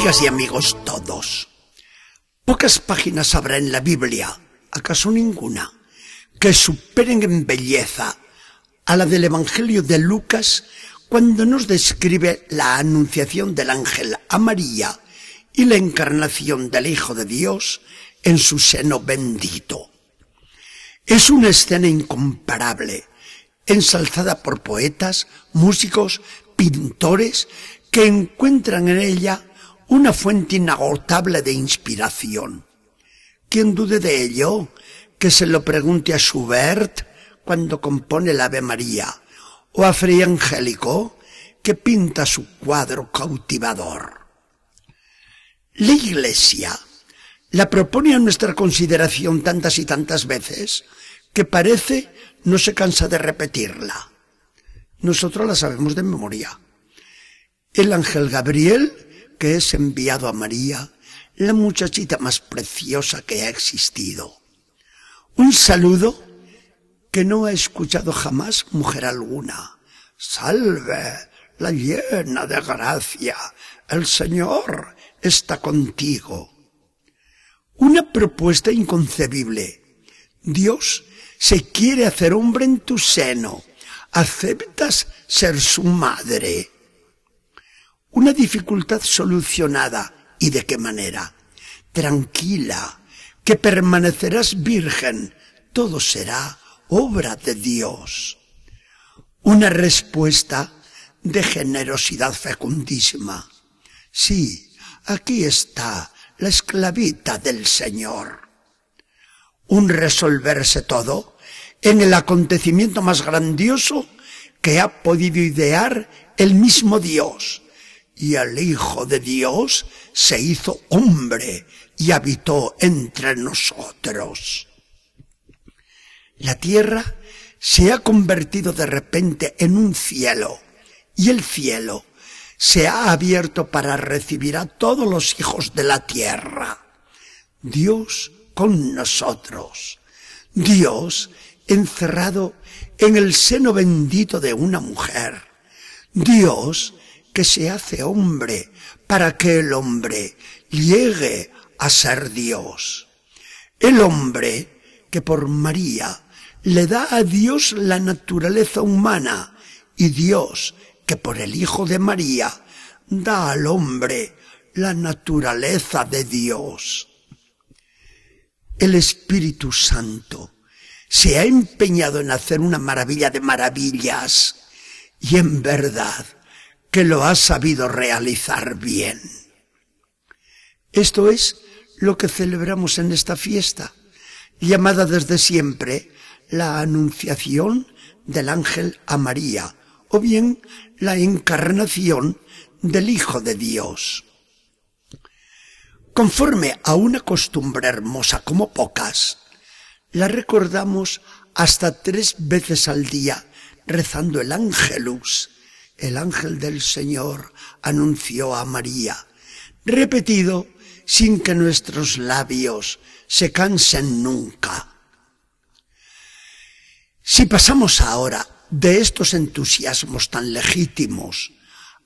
Amigas y amigos todos, pocas páginas habrá en la Biblia, acaso ninguna, que superen en belleza a la del Evangelio de Lucas cuando nos describe la anunciación del ángel a María y la encarnación del Hijo de Dios en su seno bendito. Es una escena incomparable, ensalzada por poetas, músicos, pintores, que encuentran en ella una fuente inagotable de inspiración. ¿Quién dude de ello? Que se lo pregunte a Schubert cuando compone el Ave María, o a Frei Angélico, que pinta su cuadro cautivador. La Iglesia la propone a nuestra consideración tantas y tantas veces que parece no se cansa de repetirla. Nosotros la sabemos de memoria. El ángel Gabriel que es enviado a María, la muchachita más preciosa que ha existido. Un saludo que no ha escuchado jamás mujer alguna. Salve, la llena de gracia, el Señor está contigo. Una propuesta inconcebible. Dios se quiere hacer hombre en tu seno. ¿Aceptas ser su madre? Una dificultad solucionada. ¿Y de qué manera? Tranquila, que permanecerás virgen. Todo será obra de Dios. Una respuesta de generosidad fecundísima. Sí, aquí está la esclavita del Señor. Un resolverse todo en el acontecimiento más grandioso que ha podido idear el mismo Dios, y el Hijo de Dios se hizo hombre y habitó entre nosotros. La tierra se ha convertido de repente en un cielo y el cielo se ha abierto para recibir a todos los hijos de la tierra. Dios con nosotros. Dios encerrado en el seno bendito de una mujer. Dios que se hace hombre para que el hombre llegue a ser Dios. El hombre que por María le da a Dios la naturaleza humana y Dios que por el Hijo de María da al hombre la naturaleza de Dios. El Espíritu Santo se ha empeñado en hacer una maravilla de maravillas y en verdad que lo ha sabido realizar bien. Esto es lo que celebramos en esta fiesta, llamada desde siempre la Anunciación del Ángel a María, o bien la encarnación del Hijo de Dios. Conforme a una costumbre hermosa como pocas, la recordamos hasta tres veces al día rezando el Ángelus, el ángel del Señor anunció a María, repetido sin que nuestros labios se cansen nunca. Si pasamos ahora de estos entusiasmos tan legítimos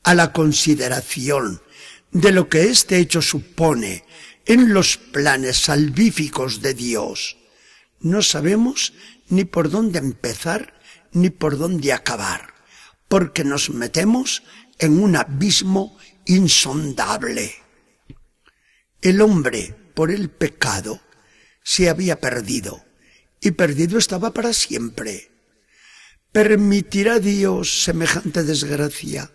a la consideración de lo que este hecho supone en los planes salvíficos de Dios, no sabemos ni por dónde empezar ni por dónde acabar porque nos metemos en un abismo insondable. El hombre, por el pecado, se había perdido, y perdido estaba para siempre. ¿Permitirá Dios semejante desgracia?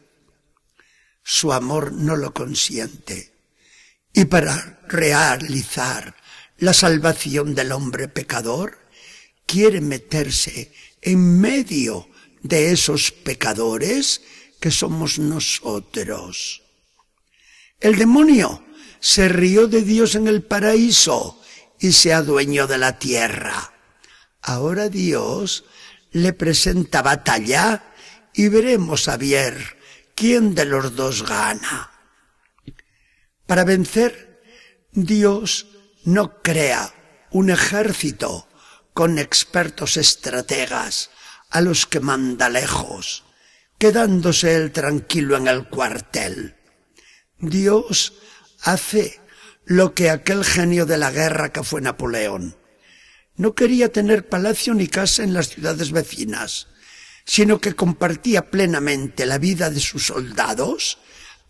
Su amor no lo consiente. Y para realizar la salvación del hombre pecador, quiere meterse en medio de esos pecadores que somos nosotros. El demonio se rió de Dios en el paraíso y se adueñó de la tierra. Ahora Dios le presenta batalla y veremos a ver quién de los dos gana. Para vencer, Dios no crea un ejército con expertos estrategas a los que manda lejos, quedándose él tranquilo en el cuartel. Dios hace lo que aquel genio de la guerra que fue Napoleón. No quería tener palacio ni casa en las ciudades vecinas, sino que compartía plenamente la vida de sus soldados,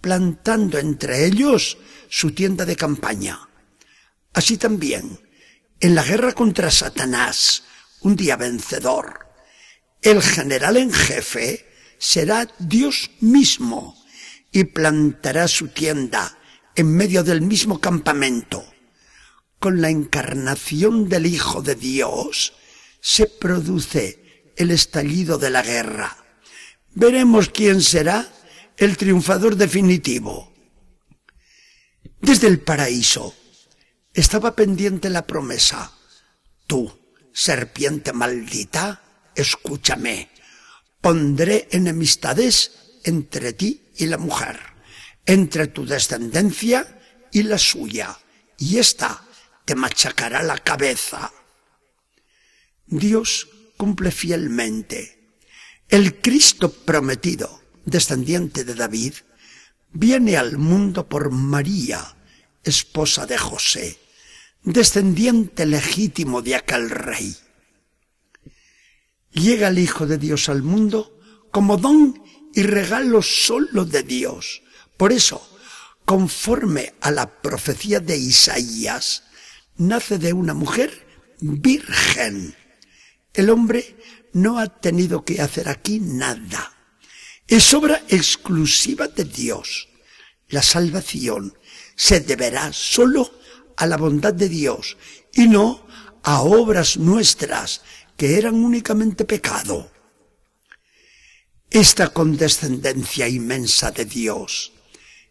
plantando entre ellos su tienda de campaña. Así también, en la guerra contra Satanás, un día vencedor, el general en jefe será Dios mismo y plantará su tienda en medio del mismo campamento. Con la encarnación del Hijo de Dios se produce el estallido de la guerra. Veremos quién será el triunfador definitivo. Desde el paraíso estaba pendiente la promesa. Tú, serpiente maldita, escúchame. Pondré enemistades entre ti y la mujer, entre tu descendencia y la suya, y ésta te machacará la cabeza. Dios cumple fielmente. El Cristo prometido, descendiente de David, viene al mundo por María, esposa de José, descendiente legítimo de aquel rey. Llega el Hijo de Dios al mundo como don y regalo solo de Dios. Por eso, conforme a la profecía de Isaías, nace de una mujer virgen. El hombre no ha tenido que hacer aquí nada. Es obra exclusiva de Dios. La salvación se deberá solo a la bondad de Dios y no a obras nuestras que eran únicamente pecado. Esta condescendencia inmensa de Dios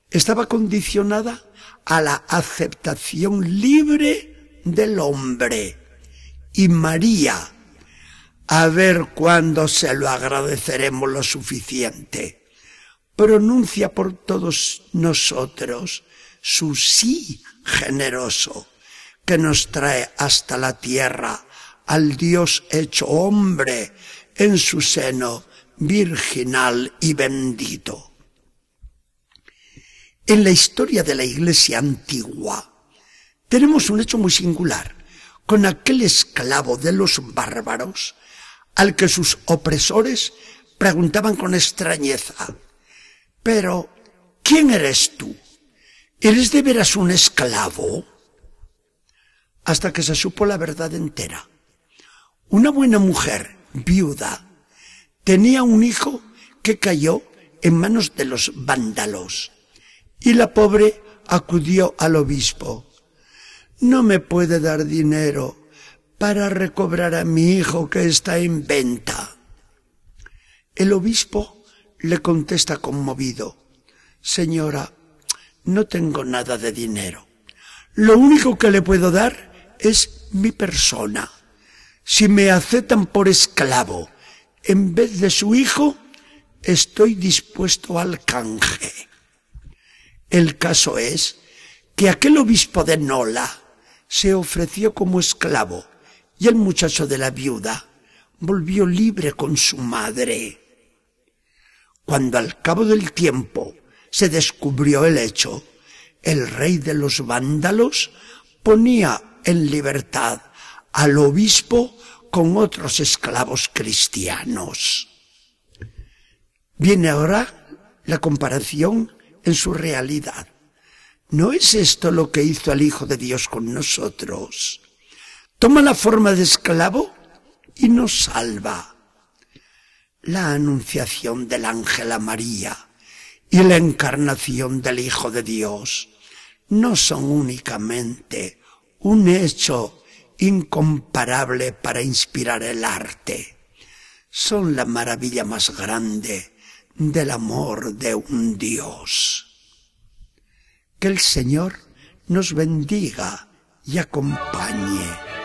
estaba condicionada a la aceptación libre del hombre. Y María, a ver cuándo se lo agradeceremos lo suficiente, pronuncia por todos nosotros su sí generoso, que nos trae hasta la tierra al Dios hecho hombre en su seno virginal y bendito. En la historia de la Iglesia antigua tenemos un hecho muy singular con aquel esclavo de los bárbaros al que sus opresores preguntaban con extrañeza, pero, ¿quién eres tú? ¿Eres de veras un esclavo? Hasta que se supo la verdad entera. Una buena mujer, viuda, tenía un hijo que cayó en manos de los vándalos. Y la pobre acudió al obispo. No me puede dar dinero para recobrar a mi hijo que está en venta. El obispo le contesta conmovido, Señora, no tengo nada de dinero. Lo único que le puedo dar es mi persona. Si me aceptan por esclavo en vez de su hijo, estoy dispuesto al canje. El caso es que aquel obispo de Nola se ofreció como esclavo y el muchacho de la viuda volvió libre con su madre. Cuando al cabo del tiempo se descubrió el hecho, el rey de los vándalos ponía en libertad al obispo con otros esclavos cristianos. Viene ahora la comparación en su realidad. ¿No es esto lo que hizo el Hijo de Dios con nosotros? Toma la forma de esclavo y nos salva. La anunciación del ángel a María y la encarnación del Hijo de Dios no son únicamente un hecho incomparable para inspirar el arte. Son la maravilla más grande del amor de un Dios. Que el Señor nos bendiga y acompañe.